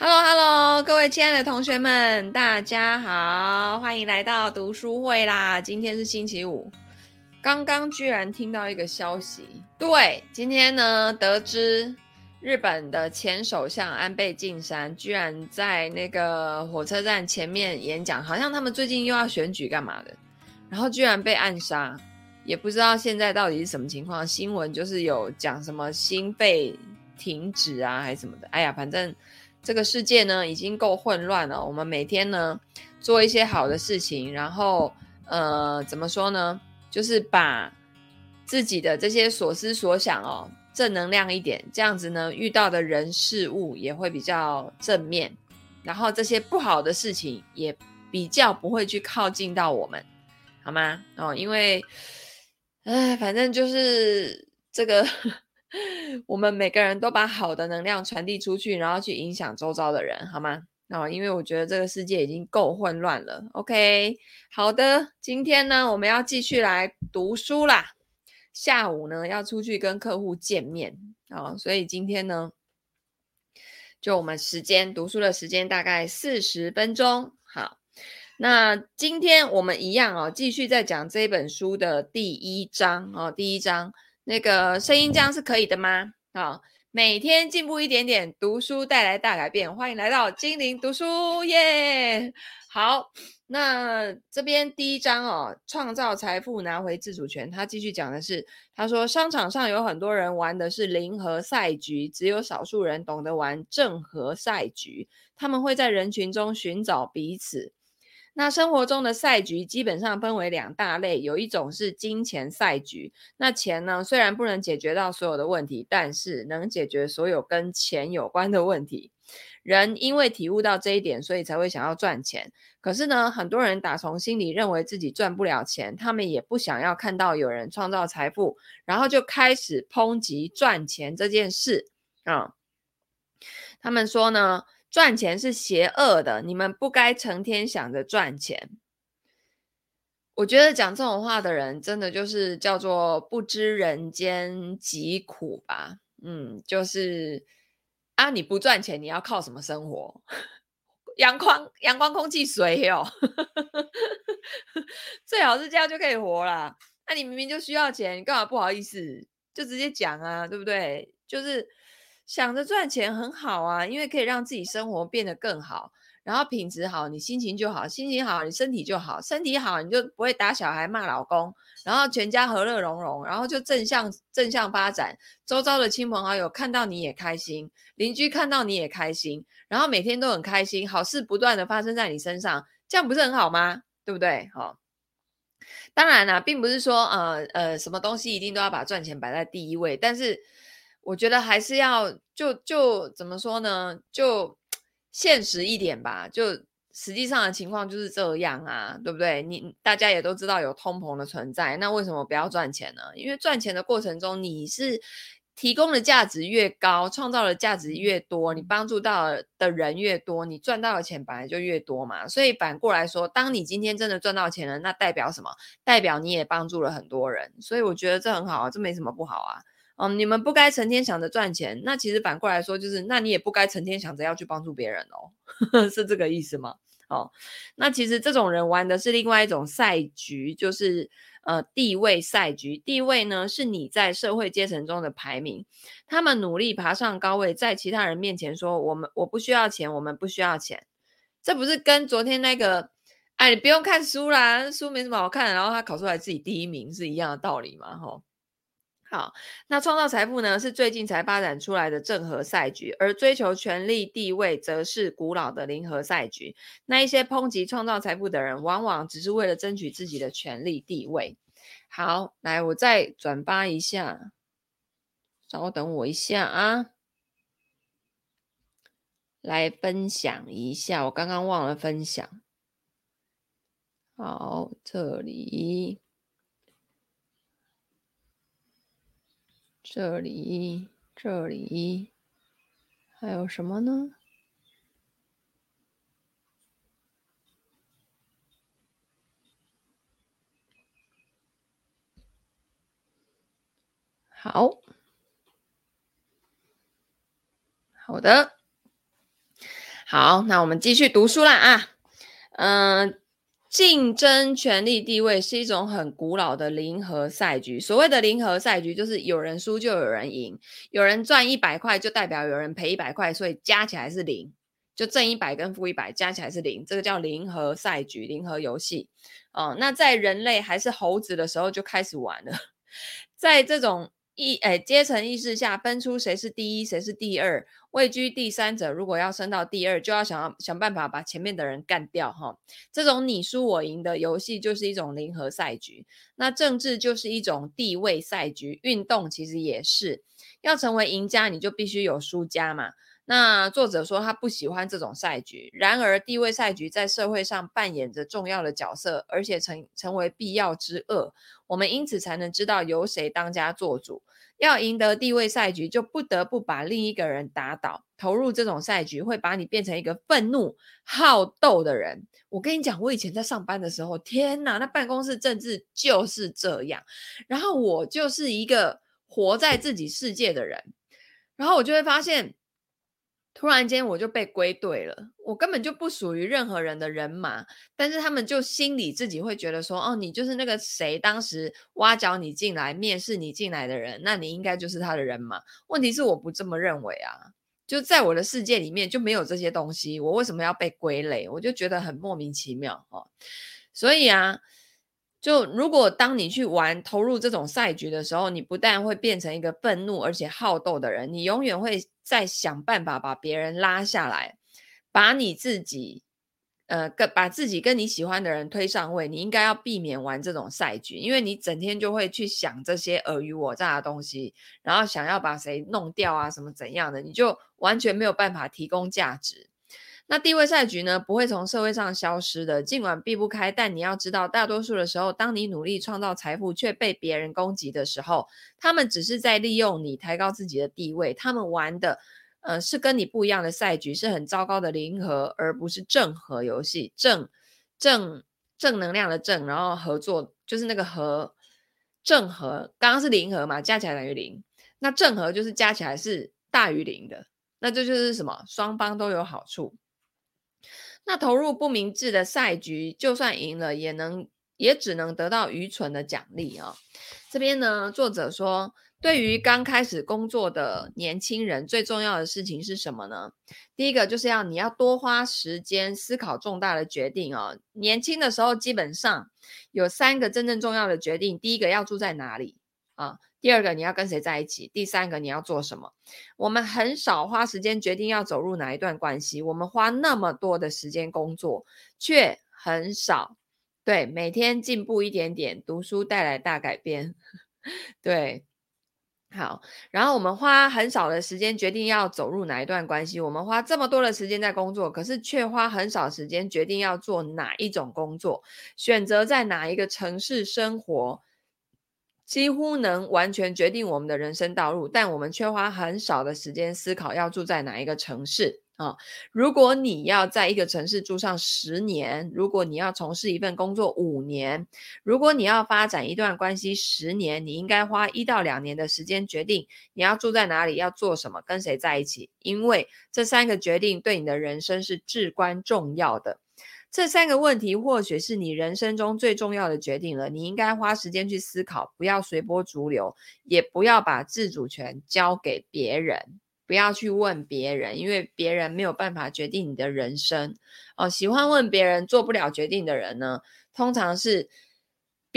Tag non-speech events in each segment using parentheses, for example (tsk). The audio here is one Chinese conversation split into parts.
Hello，Hello，各位亲爱的同学们，大家好，欢迎来到读书会啦！今天是星期五，刚刚居然听到一个消息，对，今天呢，得知日本的前首相安倍晋三居然在那个火车站前面演讲，好像他们最近又要选举干嘛的，然后居然被暗杀，也不知道现在到底是什么情况。新闻就是有讲什么心肺停止啊，还是什么的。哎呀，反正。这个世界呢，已经够混乱了。我们每天呢，做一些好的事情，然后呃，怎么说呢？就是把自己的这些所思所想哦，正能量一点，这样子呢，遇到的人事物也会比较正面，然后这些不好的事情也比较不会去靠近到我们，好吗？哦，因为，哎，反正就是这个。我们每个人都把好的能量传递出去，然后去影响周遭的人，好吗？哦，因为我觉得这个世界已经够混乱了。OK，好的，今天呢，我们要继续来读书啦。下午呢，要出去跟客户见面啊，所以今天呢，就我们时间读书的时间大概四十分钟。好，那今天我们一样哦，继续在讲这本书的第一章哦，第一章。那个声音这样是可以的吗？啊、每天进步一点点，读书带来大改变。欢迎来到精灵读书耶！好，那这边第一章哦，创造财富，拿回自主权。他继续讲的是，他说商场上有很多人玩的是零和赛局，只有少数人懂得玩正和赛局。他们会在人群中寻找彼此。那生活中的赛局基本上分为两大类，有一种是金钱赛局。那钱呢，虽然不能解决到所有的问题，但是能解决所有跟钱有关的问题。人因为体悟到这一点，所以才会想要赚钱。可是呢，很多人打从心里认为自己赚不了钱，他们也不想要看到有人创造财富，然后就开始抨击赚钱这件事啊、他们说呢，赚钱是邪恶的，你们不该成天想着赚钱。我觉得讲这种话的人，真的就是叫做不知人间疾苦吧。嗯，就是啊，你不赚钱，你要靠什么生活？(laughs) 阳光、阳光、空气、水哦，(laughs) 最好是这样就可以活了。那你明明就需要钱，你干嘛不好意思？就直接讲啊，对不对？就是。想着赚钱很好啊，因为可以让自己生活变得更好，然后品质好，你心情就好，心情好，你身体就好，身体好，你就不会打小孩、骂老公，然后全家和乐融融，然后就正向正向发展，周遭的亲朋好友看到你也开心，邻居看到你也开心，然后每天都很开心，好事不断的发生在你身上，这样不是很好吗？对不对？好，当然啦，并不是说呃呃什么东西一定都要把赚钱摆在第一位，但是。我觉得还是要就就怎么说呢？就现实一点吧。就实际上的情况就是这样啊，对不对？你大家也都知道有通膨的存在，那为什么不要赚钱呢？因为赚钱的过程中，你是提供的价值越高，创造的价值越多，你帮助到的人越多，你赚到的钱本来就越多嘛。所以反过来说，当你今天真的赚到钱了，那代表什么？代表你也帮助了很多人。所以我觉得这很好啊，这没什么不好啊。嗯，你们不该成天想着赚钱，那其实反过来说就是，那你也不该成天想着要去帮助别人哦，(laughs) 是这个意思吗？哦，那其实这种人玩的是另外一种赛局，就是呃地位赛局。地位呢，是你在社会阶层中的排名，他们努力爬上高位，在其他人面前说我们我不需要钱，我们不需要钱，这不是跟昨天那个哎，你不用看书啦，书没什么好看，然后他考出来自己第一名是一样的道理嘛？吼。好，那创造财富呢，是最近才发展出来的正和赛局，而追求权力地位则是古老的零和赛局。那一些抨击创造财富的人，往往只是为了争取自己的权力地位。好，来，我再转发一下，稍等我一下啊，来分享一下，我刚刚忘了分享。好，这里。这里，这里还有什么呢？好，好的，好，那我们继续读书啦啊，嗯、竞争权力地位是一种很古老的零和赛局。所谓的零和赛局，就是有人输就有人赢，有人赚一百块就代表有人赔一百块，所以加起来是零，就正一百跟负一百加起来是零，这个叫零和赛局、零和游戏。哦、那在人类还是猴子的时候就开始玩了，(laughs) 在这种。意诶，阶层意识下分出谁是第一，谁是第二，位居第三者，如果要升到第二，就要想要想办法把前面的人干掉哈。这种你输我赢的游戏就是一种零和赛局。那政治就是一种地位赛局，运动其实也是。要成为赢家，你就必须有输家嘛。那作者说他不喜欢这种赛局，然而地位赛局在社会上扮演着重要的角色，而且成成为必要之恶。我们因此才能知道由谁当家做主。要赢得地位赛局，就不得不把另一个人打倒。投入这种赛局，会把你变成一个愤怒、好斗的人。我跟你讲，我以前在上班的时候，天哪，那办公室政治就是这样。然后我就是一个活在自己世界的人，然后我就会发现。突然间我就被归队了，我根本就不属于任何人的人马，但是他们就心里自己会觉得说，哦，你就是那个谁，当时挖角你进来、面试你进来的人，那你应该就是他的人马。问题是我不这么认为啊，就在我的世界里面就没有这些东西，我为什么要被归类？我就觉得很莫名其妙哦。所以啊。就如果当你去玩投入这种赛局的时候，你不但会变成一个愤怒而且好斗的人，你永远会在想办法把别人拉下来，把你自己，呃，跟把自己跟你喜欢的人推上位。你应该要避免玩这种赛局，因为你整天就会去想这些尔虞我诈的东西，然后想要把谁弄掉啊，什么怎样的，你就完全没有办法提供价值。那地位赛局呢，不会从社会上消失的，尽管避不开，但你要知道，大多数的时候，当你努力创造财富却被别人攻击的时候，他们只是在利用你抬高自己的地位。他们玩的，呃，是跟你不一样的赛局，是很糟糕的零和，而不是正和游戏。正正正能量的正，然后合作就是那个和正和，刚刚是零和嘛，加起来等于零。那正和就是加起来是大于零的，那这就是什么？双方都有好处。那投入不明智的赛局，就算赢了，也能也只能得到愚蠢的奖励啊、这边呢，作者说，对于刚开始工作的年轻人，最重要的事情是什么呢？第一个就是要你要多花时间思考重大的决定哦。年轻的时候，基本上有三个真正重要的决定。第一个要住在哪里啊？第二个你要跟谁在一起？第三个你要做什么？我们很少花时间决定要走入哪一段关系，我们花那么多的时间工作，却很少对每天进步一点点。读书带来大改变，(laughs) 对，好。然后我们花很少的时间决定要走入哪一段关系，我们花这么多的时间在工作，可是却花很少时间决定要做哪一种工作，选择在哪一个城市生活。几乎能完全决定我们的人生道路，但我们却花很少的时间思考要住在哪一个城市啊。如果你要在一个城市住上十年，如果你要从事一份工作五年，如果你要发展一段关系十年，你应该花一到两年的时间决定你要住在哪里，要做什么，跟谁在一起，因为这三个决定对你的人生是至关重要的。这三个问题或许是你人生中最重要的决定了，你应该花时间去思考，不要随波逐流，也不要把自主权交给别人，不要去问别人，因为别人没有办法决定你的人生。哦，喜欢问别人做不了决定的人呢，通常是。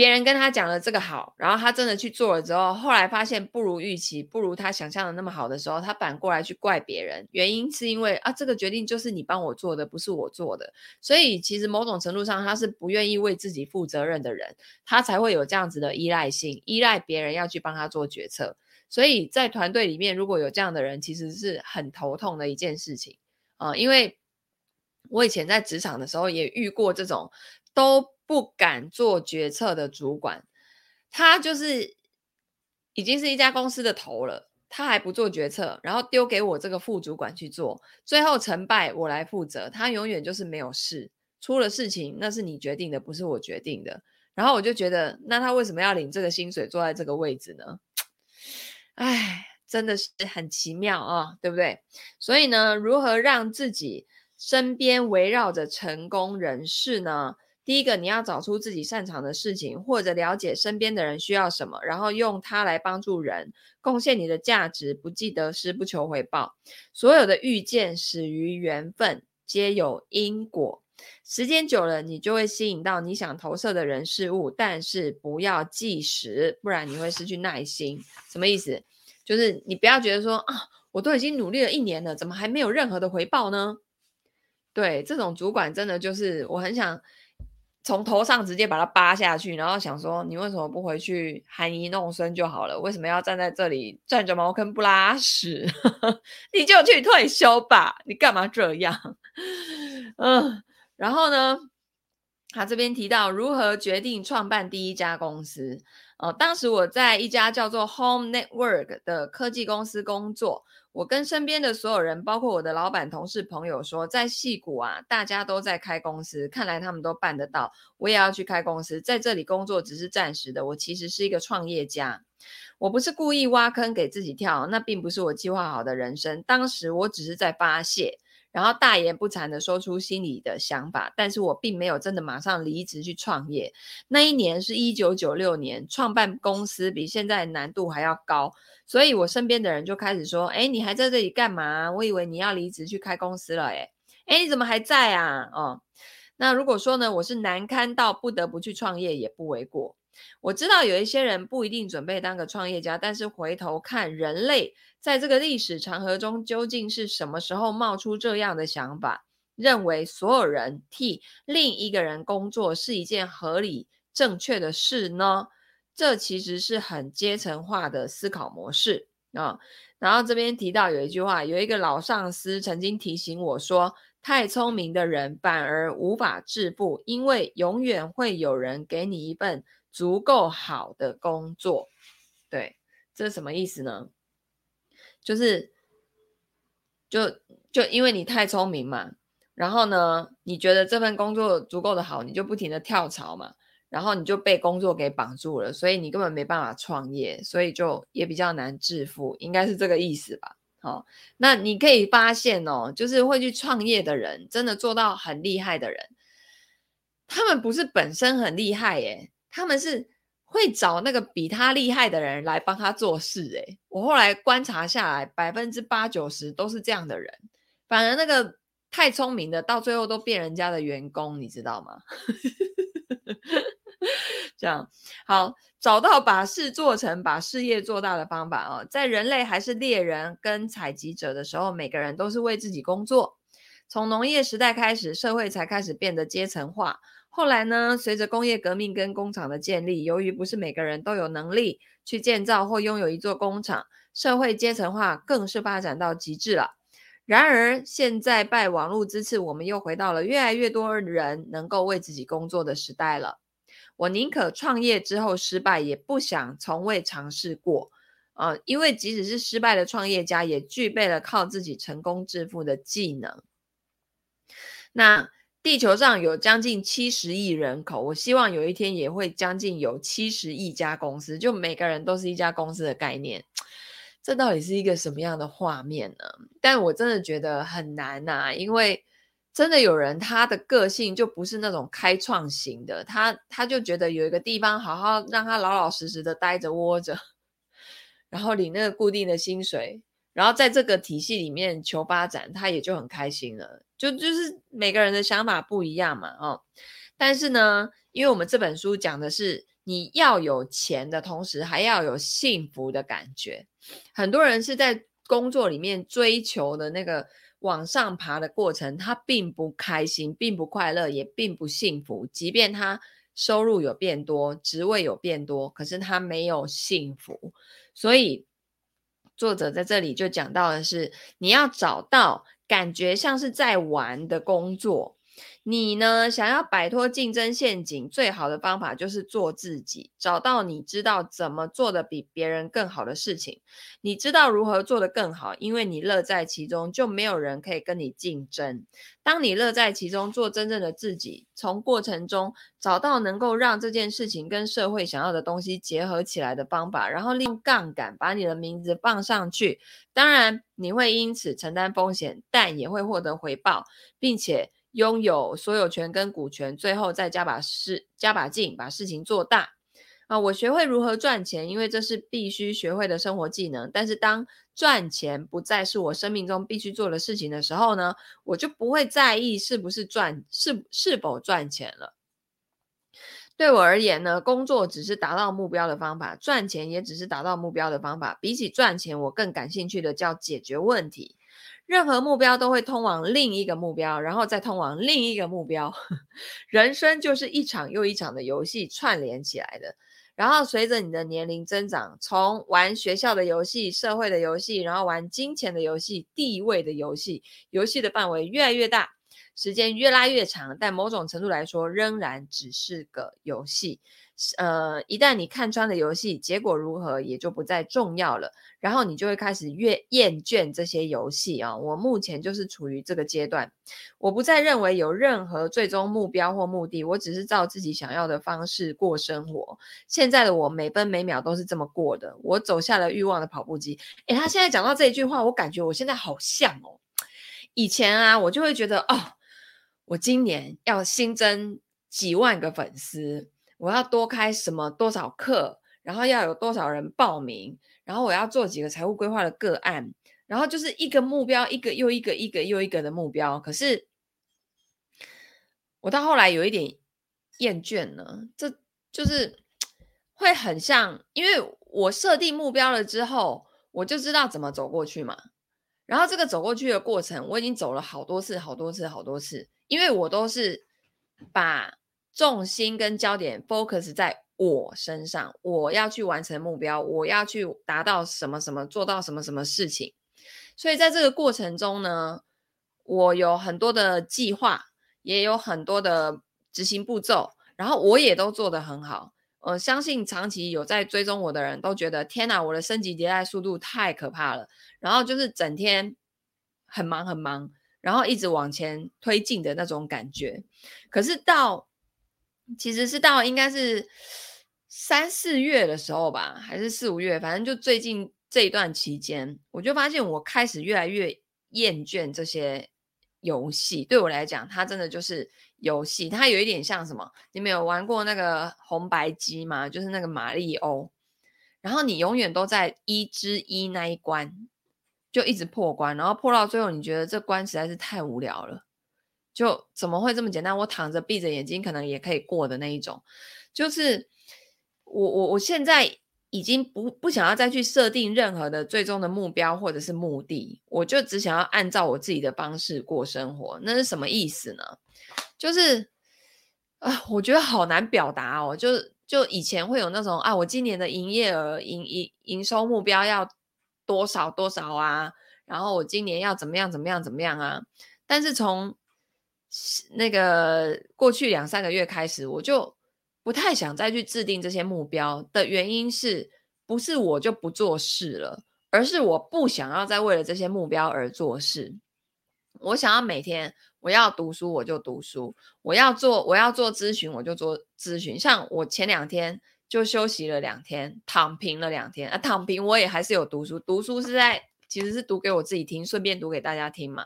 别人跟他讲了这个好，然后他真的去做了之后，后来发现不如预期，不如他想象的那么好的时候，他反过来去怪别人。原因是因为啊，这个决定就是你帮我做的，不是我做的。所以其实某种程度上，他是不愿意为自己负责任的人，他才会有这样子的依赖性，依赖别人要去帮他做决策。所以在团队里面，如果有这样的人，其实是很头痛的一件事情啊。因为我以前在职场的时候也遇过这种都。不敢做决策的主管，他就是已经是一家公司的头了，他还不做决策，然后丢给我这个副主管去做，最后成败我来负责，他永远就是没有事，出了事情那是你决定的，不是我决定的。然后我就觉得，那他为什么要领这个薪水，坐在这个位置呢？哎，真的是很奇妙啊，对不对？所以呢，如何让自己身边围绕着成功人士呢？第一个，你要找出自己擅长的事情，或者了解身边的人需要什么，然后用它来帮助人，贡献你的价值，不计得失，不求回报。所有的遇见始于缘分，皆有因果。时间久了，你就会吸引到你想投射的人事物，但是不要计时，不然你会失去耐心。什么意思？就是你不要觉得说啊，我都已经努力了一年了，怎么还没有任何的回报呢？对，这种主管真的就是我很想。从头上直接把它扒下去，然后想说，你为什么不回去含饴弄孙就好了？为什么要站在这里占着茅坑不拉屎？(laughs) 你就去退休吧！你干嘛这样？(laughs) 嗯，然后呢，他这边提到如何决定创办第一家公司。哦，当时我在一家叫做 Home Network 的科技公司工作。我跟身边的所有人，包括我的老板、同事、朋友说，在戏谷啊，大家都在开公司，看来他们都办得到，我也要去开公司。在这里工作只是暂时的，我其实是一个创业家，我不是故意挖坑给自己跳，那并不是我计划好的人生。当时我只是在发泄。然后大言不惭地说出心里的想法，但是我并没有真的马上离职去创业。那一年是一九九六年，创办公司比现在难度还要高，所以我身边的人就开始说：“哎，你还在这里干嘛？我以为你要离职去开公司了。”哎，哎，你怎么还在啊？哦，那如果说呢，我是难堪到不得不去创业，也不为过。我知道有一些人不一定准备当个创业家，但是回头看人类在这个历史长河中，究竟是什么时候冒出这样的想法，认为所有人替另一个人工作是一件合理正确的事呢？这其实是很阶层化的思考模式啊。然后这边提到有一句话，有一个老上司曾经提醒我说：“太聪明的人反而无法致富，因为永远会有人给你一份。”足够好的工作，对，这是什么意思呢？就是，就就因为你太聪明嘛，然后呢，你觉得这份工作足够的好，你就不停的跳槽嘛，然后你就被工作给绑住了，所以你根本没办法创业，所以就也比较难致富，应该是这个意思吧？好、那你可以发现哦，就是会去创业的人，真的做到很厉害的人，他们不是本身很厉害耶。他们是会找那个比他厉害的人来帮他做事，诶，我后来观察下来，百分之八九十都是这样的人，反而那个太聪明的，到最后都变人家的员工，你知道吗？(laughs) 这样好，找到把事做成、把事业做大的方法哦。在人类还是猎人跟采集者的时候，每个人都是为自己工作。从农业时代开始，社会才开始变得阶层化。后来呢，随着工业革命跟工厂的建立，由于不是每个人都有能力去建造或拥有一座工厂，社会阶层化更是发展到极致了。然而，现在拜网络之赐，我们又回到了越来越多人能够为自己工作的时代了。我宁可创业之后失败，也不想从未尝试过。呃，因为即使是失败的创业家，也具备了靠自己成功致富的技能。那。地球上有将近七十亿人口，我希望有一天也会将近有七十亿家公司，就每个人都是一家公司的概念。这到底是一个什么样的画面呢？但我真的觉得很难呐，因为真的有人他的个性就不是那种开创型的，他他就觉得有一个地方好好让他老老实实的待着窝着，(laughs) 然后领那个固定的薪水。然后在这个体系里面求发展，他也就很开心了。就就是每个人的想法不一样嘛，哦。但是呢，因为我们这本书讲的是你要有钱的同时，还要有幸福的感觉。很多人是在工作里面追求的那个往上爬的过程，他并不开心，并不快乐，也并不幸福。即便他收入有变多，职位有变多，可是他没有幸福，所以。作者在这里就讲到的是，你要找到感觉像是在玩的工作，你呢，想要摆脱竞争陷阱，最好的方法就是做自己，找到你知道怎么做的比别人更好的事情。你知道如何做得更好，因为你乐在其中，就没有人可以跟你竞争。当你乐在其中，做真正的自己，从过程中找到能够让这件事情跟社会想要的东西结合起来的方法，然后利用杠杆把你的名字放上去。当然，你会因此承担风险，但也会获得回报，并且。拥有所有权跟股权，最后再加把事加把劲，把事情做大啊！我学会如何赚钱，因为这是必须学会的生活技能。但是当赚钱不再是我生命中必须做的事情的时候呢，我就不会在意是不是赚是是否赚钱了。对我而言呢，工作只是达到目标的方法，赚钱也只是达到目标的方法。比起赚钱，我更感兴趣的叫解决问题。任何目标都会通往另一个目标，然后再通往另一个目标。(laughs) 人生就是一场又一场的游戏串联起来的。然后随着你的年龄增长，从玩学校的游戏、社会的游戏，然后玩金钱的游戏、地位的游戏，游戏的范围越来越大，时间越拉越长，但某种程度来说，仍然只是个游戏。呃，一旦你看穿了游戏，结果如何也就不再重要了。然后你就会开始越厌倦这些游戏啊。我目前就是处于这个阶段，我不再认为有任何最终目标或目的，我只是照自己想要的方式过生活。现在的我每分每秒都是这么过的。我走下了欲望的跑步机。诶，他现在讲到这一句话，我感觉我现在好像哦，以前啊，我就会觉得哦，我今年要新增几万个粉丝。我要多开什么多少课，然后要有多少人报名，然后我要做几个财务规划的个案，然后就是一个目标，一个又一个，一个又一个的目标。可是我到后来有一点厌倦了，这就是会很像，因为我设定目标了之后，我就知道怎么走过去嘛。然后这个走过去的过程，我已经走了好多次，好多次，好多次，因为我都是把。重心跟焦点 focus 在我身上，我要去完成目标，我要去达到什么什么，做到什么什么事情。所以在这个过程中呢，我有很多的计划，也有很多的执行步骤，然后我也都做得很好。呃，相信长期有在追踪我的人都觉得，天哪，我的升级迭代速度太可怕了。然后就是整天很忙很忙，然后一直往前推进的那种感觉。可是到其实是到应该是三四月的时候吧，还是四五月，反正就最近这一段期间，我就发现我开始越来越厌倦这些游戏。对我来讲，它真的就是游戏，它有一点像什么？你们有玩过那个红白机吗？就是那个马里欧，然后你永远都在一之一那一关，就一直破关，然后破到最后，你觉得这关实在是太无聊了。就怎么会这么简单？我躺着闭着眼睛可能也可以过的那一种，就是我我我现在已经不不想要再去设定任何的最终的目标或者是目的，我就只想要按照我自己的方式过生活。那是什么意思呢？就是啊，我觉得好难表达哦。就就以前会有那种啊，我今年的营业额、营营营收目标要多少多少啊，然后我今年要怎么样怎么样怎么样啊，但是从那个过去两三个月开始，我就不太想再去制定这些目标的原因是，不是我就不做事了，而是我不想要再为了这些目标而做事。我想要每天我要读书我就读书，我要做我要做咨询我就做咨询。像我前两天就休息了两天，躺平了两天啊，躺平我也还是有读书，读书是在其实是读给我自己听，顺便读给大家听嘛。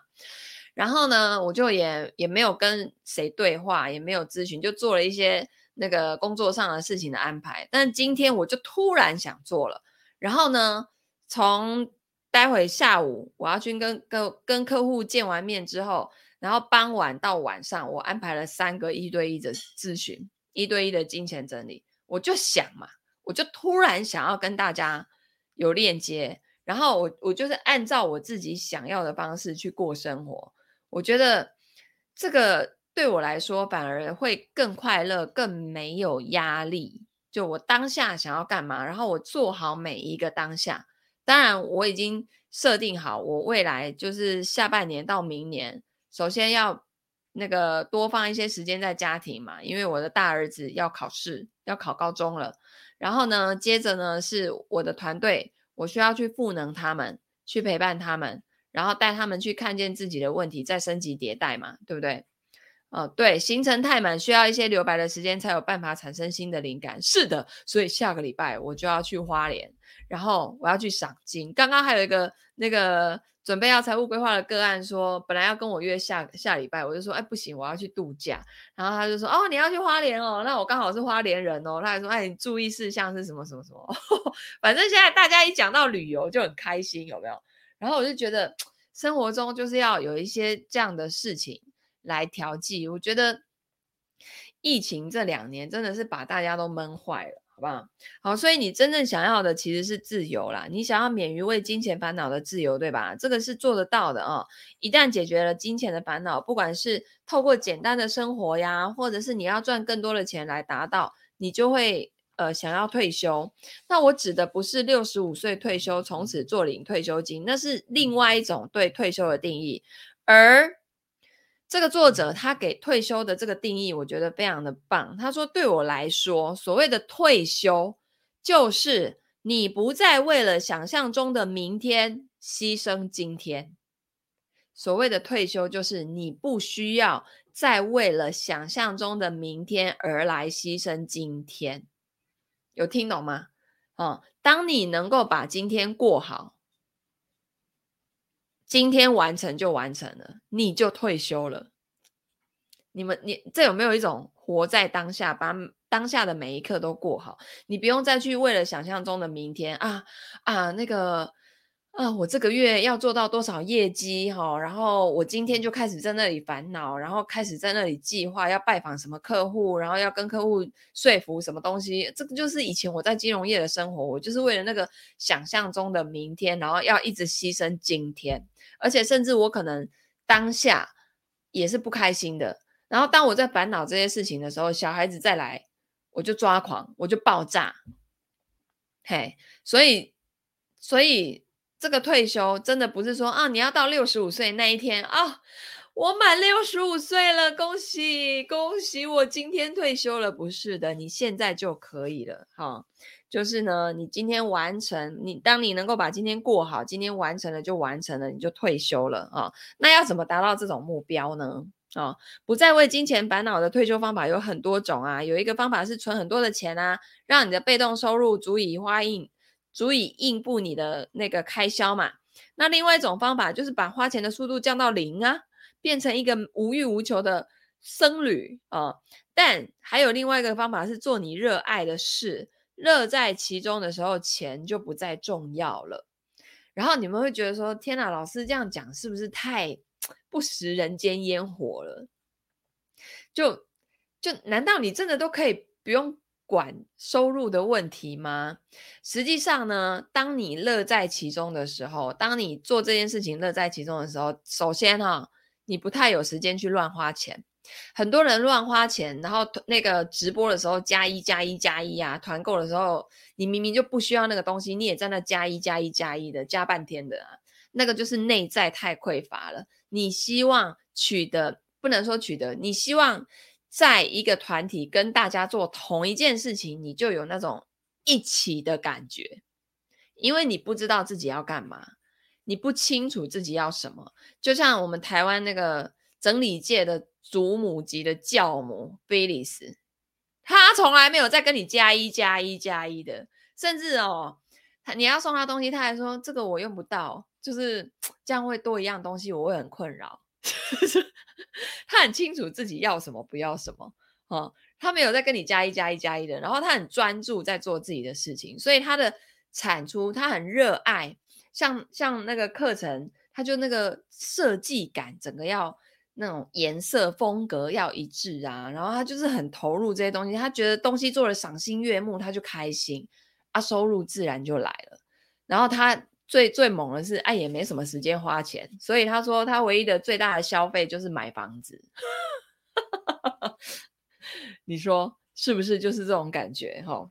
然后呢，我就也也没有跟谁对话，也没有咨询，就做了一些那个工作上的事情的安排。但今天我就突然想做了。然后呢，从待会下午我要去跟跟跟客户见完面之后，然后傍晚到晚上，我安排了三个一对一的咨询，一对一的金钱整理。我就想嘛，我就突然想要跟大家有链接，然后我我就是按照我自己想要的方式去过生活。我觉得这个对我来说反而会更快乐，更没有压力。就我当下想要干嘛，然后我做好每一个当下。当然，我已经设定好，我未来就是下半年到明年，首先要那个多放一些时间在家庭嘛，因为我的大儿子要考试，要考高中了。然后呢，接着呢是我的团队，我需要去赋能他们，去陪伴他们，然后带他们去看见自己的问题，再升级迭代嘛，对不对？哦，对，行程太满，需要一些留白的时间，才有办法产生新的灵感。是的，所以下个礼拜我就要去花莲，然后我要去赏金。刚刚还有一个那个。准备要财务规划的个案说，本来要跟我约下下礼拜，我就说，哎，不行，我要去度假。然后他就说，哦，你要去花莲哦，那我刚好是花莲人哦。他还说，哎，你注意事项是什么什么什么。(laughs) 反正现在大家一讲到旅游就很开心，有没有？然后我就觉得生活中就是要有一些这样的事情来调剂。我觉得疫情这两年真的是把大家都闷坏了。好不好？好，所以你真正想要的其实是自由啦。你想要免于为金钱烦恼的自由，对吧？这个是做得到的啊、一旦解决了金钱的烦恼，不管是透过简单的生活呀，或者是你要赚更多的钱来达到，你就会呃想要退休。那我指的不是六十五岁退休，从此坐领退休金，那是另外一种对退休的定义，而。这个作者他给退休的这个定义，我觉得非常的棒。他说：“对我来说，所谓的退休，就是你不再为了想象中的明天牺牲今天。所谓的退休，就是你不需要再为了想象中的明天而来牺牲今天。有听懂吗？哦，当你能够把今天过好。”今天完成就完成了，你就退休了。你们，你这有没有一种活在当下，把当下的每一刻都过好？你不用再去为了想象中的明天啊啊那个。啊，我这个月要做到多少业绩哈？然后我今天就开始在那里烦恼，然后开始在那里计划要拜访什么客户，然后要跟客户说服什么东西。这个就是以前我在金融业的生活，我就是为了那个想象中的明天，然后要一直牺牲今天，而且甚至我可能当下也是不开心的。然后当我在烦恼这些事情的时候，小孩子再来，我就抓狂，我就爆炸。嘿，所以，所以。这个退休真的不是说啊，你要到六十五岁那一天啊，我满六十五岁了，恭喜恭喜，我今天退休了。不是的，你现在就可以了哈、就是呢，你今天完成，你当你能够把今天过好，今天完成了就完成了，你就退休了啊、那要怎么达到这种目标呢？啊、不再为金钱烦恼的退休方法有很多种啊。有一个方法是存很多的钱啊，让你的被动收入足以花应。足以应付你的那个开销嘛？那另外一种方法就是把花钱的速度降到零啊，变成一个无欲无求的僧侣啊。但还有另外一个方法是做你热爱的事，乐在其中的时候，钱就不再重要了。然后你们会觉得说：“天哪，老师这样讲是不是太不食人间烟火了？”就就难道你真的都可以不用？管收入的问题吗？实际上呢，当你乐在其中的时候，当你做这件事情乐在其中的时候，首先哈、你不太有时间去乱花钱。很多人乱花钱，然后那个直播的时候加一加一加一啊，团购的时候你明明就不需要那个东西，你也在那加一加一加一的加半天的啊，那个就是内在太匮乏了。你希望取得，不能说取得，你希望。在一个团体跟大家做同一件事情，你就有那种一起的感觉，因为你不知道自己要干嘛，你不清楚自己要什么。就像我们台湾那个整理界的祖母级的教母菲利斯，他从来没有在跟你加一加一加一的，甚至哦，你要送他东西，他还说这个我用不到，就是 (tsk) 这样会多一样东西，我会很困扰。(laughs) 他很清楚自己要什么，不要什么，哦，他没有在跟你加一加一加一的，然后他很专注在做自己的事情，所以他的产出他很热爱，像像那个课程，他就那个设计感，整个要那种颜色风格要一致啊，然后他就是很投入这些东西，他觉得东西做了赏心悦目，他就开心，啊，收入自然就来了，然后他。最最猛的是，哎，也没什么时间花钱，所以他说他唯一的最大的消费就是买房子。(laughs) 你说是不是就是这种感觉？哈，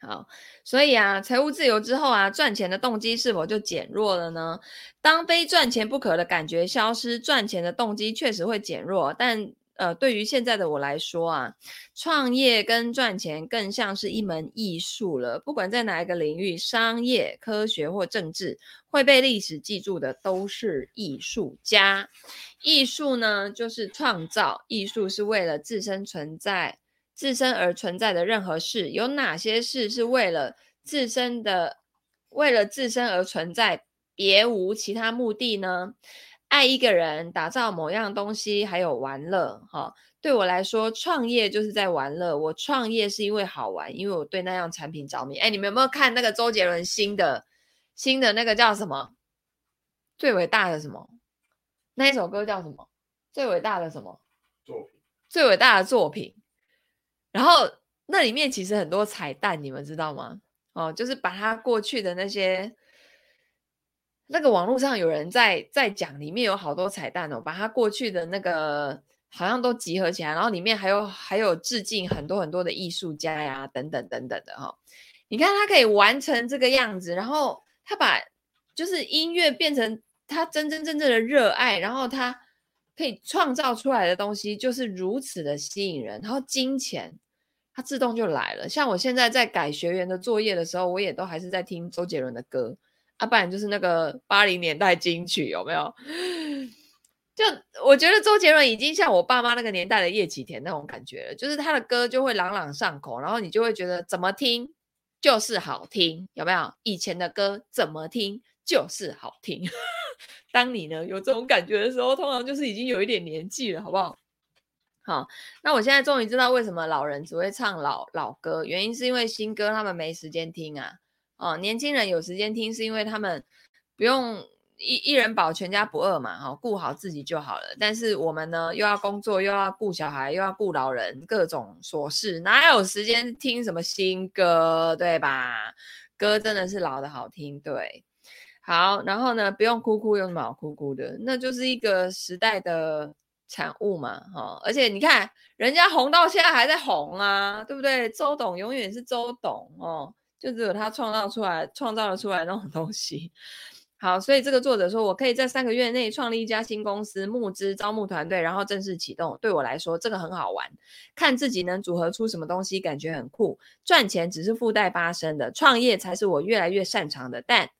好，所以啊，财务自由之后啊，赚钱的动机是否就减弱了呢？当非赚钱不可的感觉消失，赚钱的动机确实会减弱。但呃，对于现在的我来说啊，创业跟赚钱更像是一门艺术了。不管在哪一个领域，商业、科学或政治，会被历史记住的都是艺术家。艺术呢，就是创造，艺术是为了自身存在。自身而存在的任何事，有哪些事是为了自身的，为了自身而存在，别无其他目的呢？爱一个人，打造某样东西，还有玩乐。哈，对我来说，创业就是在玩乐。我创业是因为好玩，因为我对那样产品着迷。哎，你们有没有看那个周杰伦新的新的那个叫什么？最伟大的什么？那一首歌叫什么？最伟大的什么作品？最伟大的作品。然后那里面其实很多彩蛋，你们知道吗？哦，就是把他过去的那些，那个网络上有人在在讲，里面有好多彩蛋哦，把他过去的那个好像都集合起来，然后里面还有还有致敬很多很多的艺术家呀，等等等等的哈、哦。你看他可以完成这个样子，然后他把就是音乐变成他真真正正的热爱，然后他可以创造出来的东西就是如此的吸引人，然后金钱。它自动就来了。像我现在在改学员的作业的时候，我也都还是在听周杰伦的歌，啊，不然就是那个八零年代金曲，有没有？就我觉得周杰伦已经像我爸妈那个年代的叶启田那种感觉了，就是他的歌就会朗朗上口，然后你就会觉得怎么听就是好听，有没有？以前的歌怎么听就是好听。(laughs) 当你呢有这种感觉的时候，通常就是已经有一点年纪了，好不好？好，那我现在终于知道为什么老人只会唱老老歌，原因是因为新歌他们没时间听啊。哦，年轻人有时间听，是因为他们不用一一人保全家不饿嘛，哈、顾好自己就好了。但是我们呢，又要工作，又要顾小孩，又要顾老人，各种琐事，哪有时间听什么新歌，对吧？歌真的是老的好听，对。好，然后呢，不用哭哭，有什么好哭哭的？那就是一个时代的。产物嘛，哈，而且你看，人家红到现在还在红啊，对不对？周董永远是周董哦，就只有他创造出来、创造了出来那种东西。好，所以这个作者说，我可以在三个月内创立一家新公司，募资、招募团队，然后正式启动。对我来说，这个很好玩，看自己能组合出什么东西，感觉很酷。赚钱只是附带发生的，创业才是我越来越擅长的。但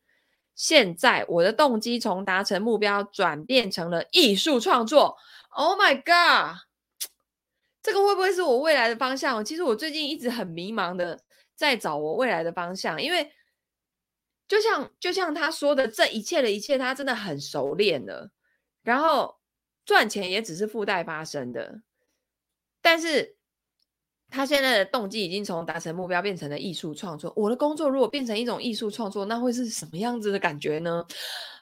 现在我的动机从达成目标转变成了艺术创作。Oh my god，这个会不会是我未来的方向？其实我最近一直很迷茫的在找我未来的方向，因为就像就像他说的，这一切的一切，他真的很熟练了。然后赚钱也只是附带发生的，但是他现在的动机已经从达成目标变成了艺术创作。我的工作如果变成一种艺术创作，那会是什么样子的感觉呢？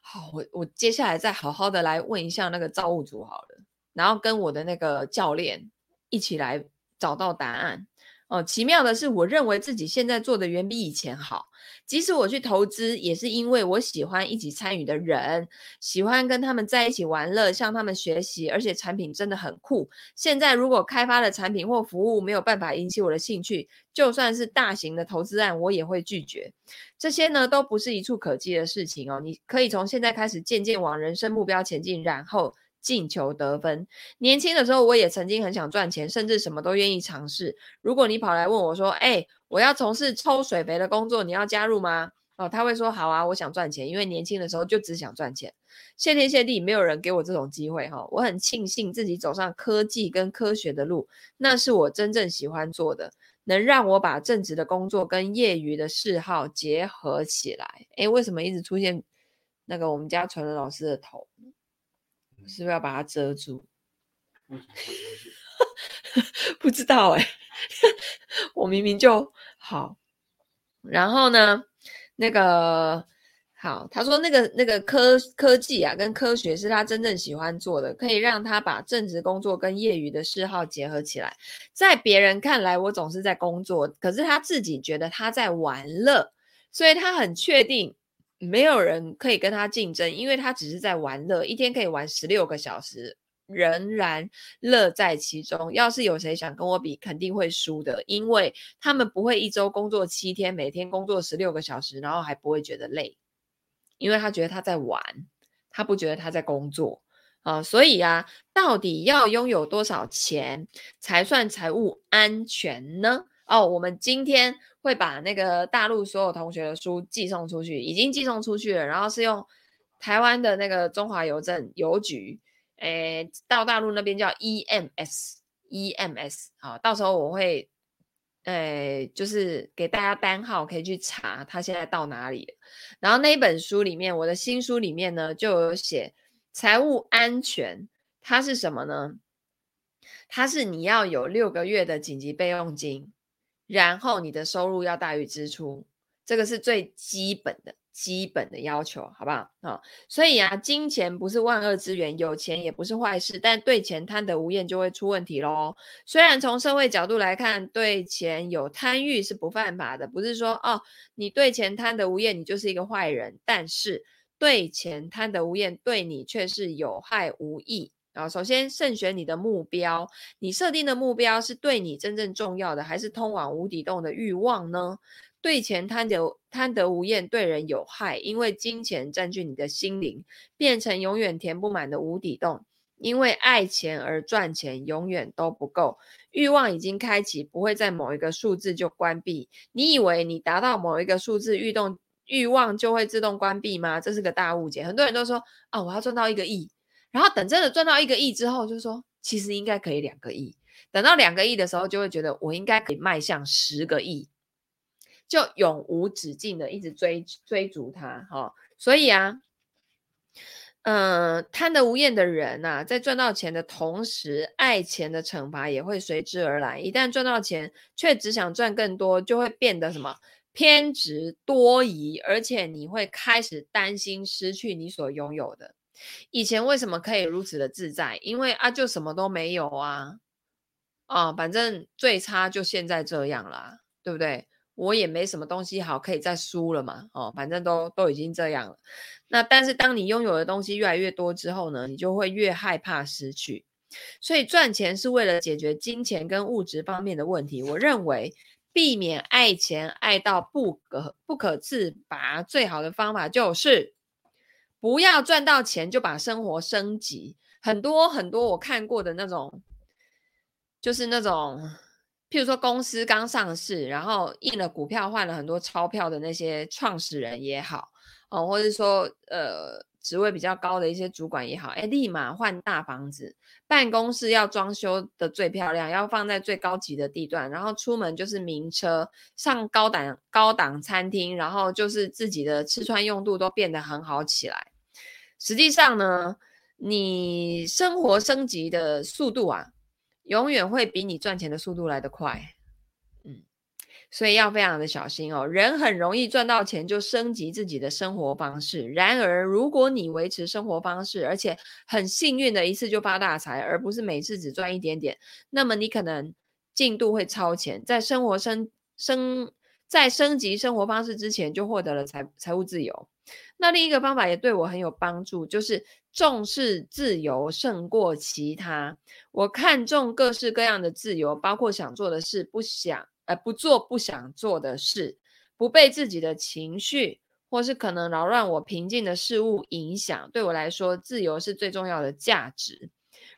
好，我我接下来再好好的来问一下那个造物主好了。然后跟我的那个教练一起来找到答案哦。奇妙的是，我认为自己现在做的远比以前好。即使我去投资，也是因为我喜欢一起参与的人，喜欢跟他们在一起玩乐，向他们学习，而且产品真的很酷。现在如果开发的产品或服务没有办法引起我的兴趣，就算是大型的投资案，我也会拒绝。这些呢，都不是一蹴可及的事情哦。你可以从现在开始渐渐往人生目标前进，然后。进球得分。年轻的时候，我也曾经很想赚钱，甚至什么都愿意尝试。如果你跑来问我说：“哎，我要从事抽水肥的工作，你要加入吗？”哦，他会说：“好啊，我想赚钱，因为年轻的时候就只想赚钱。”谢天谢地，没有人给我这种机会哈。我很庆幸自己走上科技跟科学的路，那是我真正喜欢做的，能让我把正职的工作跟业余的嗜好结合起来。哎，为什么一直出现那个我们家传人老师的头？是不是要把它遮住？(laughs) 不知道哎、欸，(laughs) 我明明就好。然后呢，那个好，他说那个那个科科技啊，跟科学是他真正喜欢做的，可以让他把正职工作跟业余的嗜好结合起来。在别人看来，我总是在工作，可是他自己觉得他在玩乐，所以他很确定。没有人可以跟他竞争，因为他只是在玩乐，一天可以玩十六个小时，仍然乐在其中。要是有谁想跟我比，肯定会输的，因为他们不会一周工作七天，每天工作十六个小时，然后还不会觉得累，因为他觉得他在玩，他不觉得他在工作啊。所以啊，到底要拥有多少钱才算财务安全呢？哦，我们今天会把那个大陆所有同学的书寄送出去，已经寄送出去了，然后是用。台湾的那个中华邮政邮局，诶，到大陆那边叫 EMS，EMS，好，到时候我会，诶，就是给大家单号可以去查，他现在到哪里。然后那本书里面，我的新书里面呢，就有写财务安全，它是什么呢？它是你要有六个月的紧急备用金，然后你的收入要大于支出，这个是最基本的。基本的要求，好不好？啊、所以啊，金钱不是万恶之源，有钱也不是坏事，但对钱贪得无厌就会出问题喽。虽然从社会角度来看，对钱有贪欲是不犯法的，不是说哦，你对钱贪得无厌，你就是一个坏人。但是对钱贪得无厌，对你却是有害无益啊、首先，慎选你的目标，你设定的目标是对你真正重要的，还是通往无底洞的欲望呢？对钱贪得贪得无厌，对人有害，因为金钱占据你的心灵，变成永远填不满的无底洞。因为爱钱而赚钱，永远都不够。欲望已经开启，不会在某一个数字就关闭。你以为你达到某一个数字，欲动欲望就会自动关闭吗？这是个大误解。很多人都说啊，我要赚到一个亿，然后等真的赚到一个亿之后，就说其实应该可以两个亿。等到两个亿的时候，就会觉得我应该可以迈向十个亿。就永无止境的一直追追逐它，哈、哦，所以啊，嗯、贪得无厌的人呐、啊，在赚到钱的同时，爱钱的惩罚也会随之而来。一旦赚到钱，却只想赚更多，就会变得什么偏执多疑，而且你会开始担心失去你所拥有的。以前为什么可以如此的自在？因为啊，就什么都没有啊，啊、哦，反正最差就现在这样啦，对不对？我也没什么东西好可以再输了嘛，哦，反正都都已经这样了。那但是当你拥有的东西越来越多之后呢，你就会越害怕失去。所以赚钱是为了解决金钱跟物质方面的问题。我认为避免爱钱爱到不可不可自拔，最好的方法就是不要赚到钱就把生活升级。很多很多我看过的那种，就是那种。譬如说，公司刚上市，然后印了股票，换了很多钞票的那些创始人也好，哦，或者说，呃，职位比较高的一些主管也好，哎，立马换大房子，办公室要装修的最漂亮，要放在最高级的地段，然后出门就是名车，上高档高档餐厅，然后就是自己的吃穿用度都变得很好起来。实际上呢，你生活升级的速度啊。永远会比你赚钱的速度来得快，嗯，所以要非常的小心哦。人很容易赚到钱就升级自己的生活方式，然而如果你维持生活方式，而且很幸运的一次就发大财，而不是每次只赚一点点，那么你可能进度会超前，在生活升升在升级生活方式之前就获得了财财务自由。那另一个方法也对我很有帮助，就是。重视自由胜过其他。我看重各式各样的自由，包括想做的事，不想呃不做不想做的事，不被自己的情绪或是可能扰乱我平静的事物影响。对我来说，自由是最重要的价值。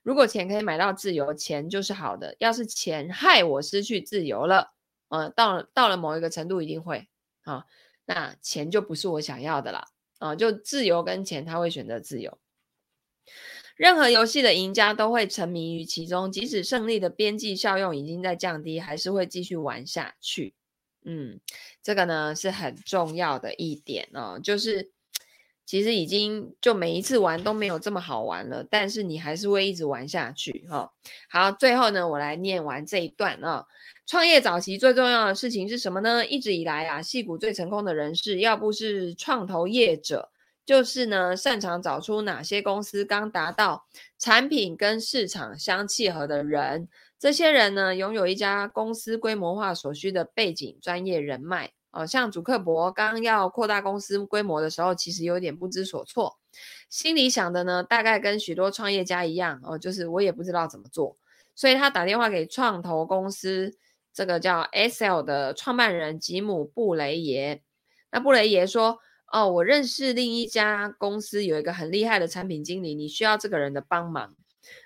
如果钱可以买到自由，钱就是好的。要是钱害我失去自由了，呃，到了到了某一个程度一定会啊，那钱就不是我想要的了啊。就自由跟钱，他会选择自由。任何游戏的赢家都会沉迷于其中，即使胜利的边际效用已经在降低，还是会继续玩下去。嗯，这个呢是很重要的一点哦，就是其实已经就每一次玩都没有这么好玩了，但是你还是会一直玩下去哈、好，最后呢，我来念完这一段啊、创业早期最重要的事情是什么呢？一直以来啊，戏股最成功的人士，要不是创投业者。就是呢，擅长找出哪些公司刚达到产品跟市场相契合的人。这些人呢，拥有一家公司规模化所需的背景、专业人脉。哦，像祖克伯刚要扩大公司规模的时候，其实有点不知所措。心里想的呢，大概跟许多创业家一样哦，就是我也不知道怎么做，所以他打电话给创投公司，这个叫 S L 的创办人吉姆布雷耶。那布雷耶说：“哦，我认识另一家公司有一个很厉害的产品经理，你需要这个人的帮忙。”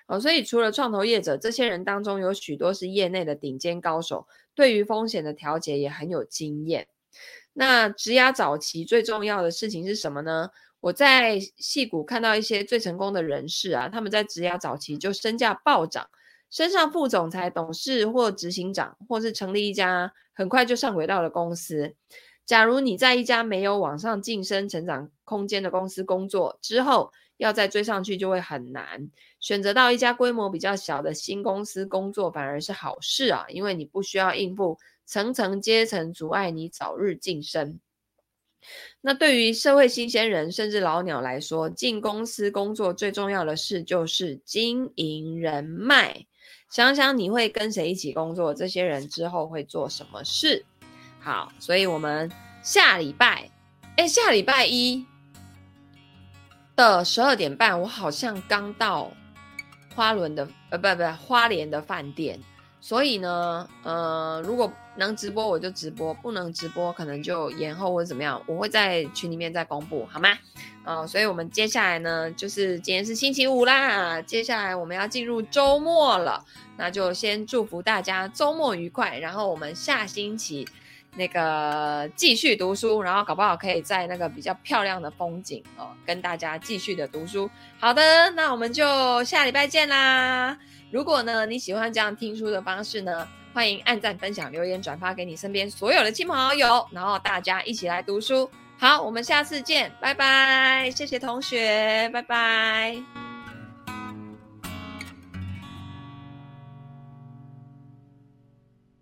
哦，所以除了创投业者，这些人当中有许多是业内的顶尖高手，对于风险的调节也很有经验。那职涯早期最重要的事情是什么呢？我在戏谷看到一些最成功的人士啊，他们在职涯早期就身价暴涨，升上副总裁、董事或执行长，或是成立一家很快就上轨道的公司。假如你在一家没有往上晋升成长空间的公司工作之后，要再追上去就会很难。选择到一家规模比较小的新公司工作反而是好事啊，因为你不需要应付层层阶层阻碍你早日晋升。那对于社会新鲜人甚至老鸟来说，进公司工作最重要的事就是经营人脉。想想你会跟谁一起工作，这些人之后会做什么事。好，所以我们下礼拜，哎，下礼拜一的十二点半，我好像刚到花轮的，呃，不不，花莲的饭店。所以呢，呃，如果能直播我就直播，不能直播可能就延后或者怎么样，我会在群里面再公布，好吗？呃，所以我们接下来呢，就是今天是星期五啦，接下来我们要进入周末了，那就先祝福大家周末愉快，然后我们下星期。那个继续读书，然后搞不好可以在那个比较漂亮的风景哦，跟大家继续的读书。好的，那我们就下礼拜见啦。如果呢你喜欢这样听书的方式呢，欢迎按赞、分享、留言、转发给你身边所有的亲朋好友，然后大家一起来读书。好，我们下次见，拜拜。谢谢同学，拜拜。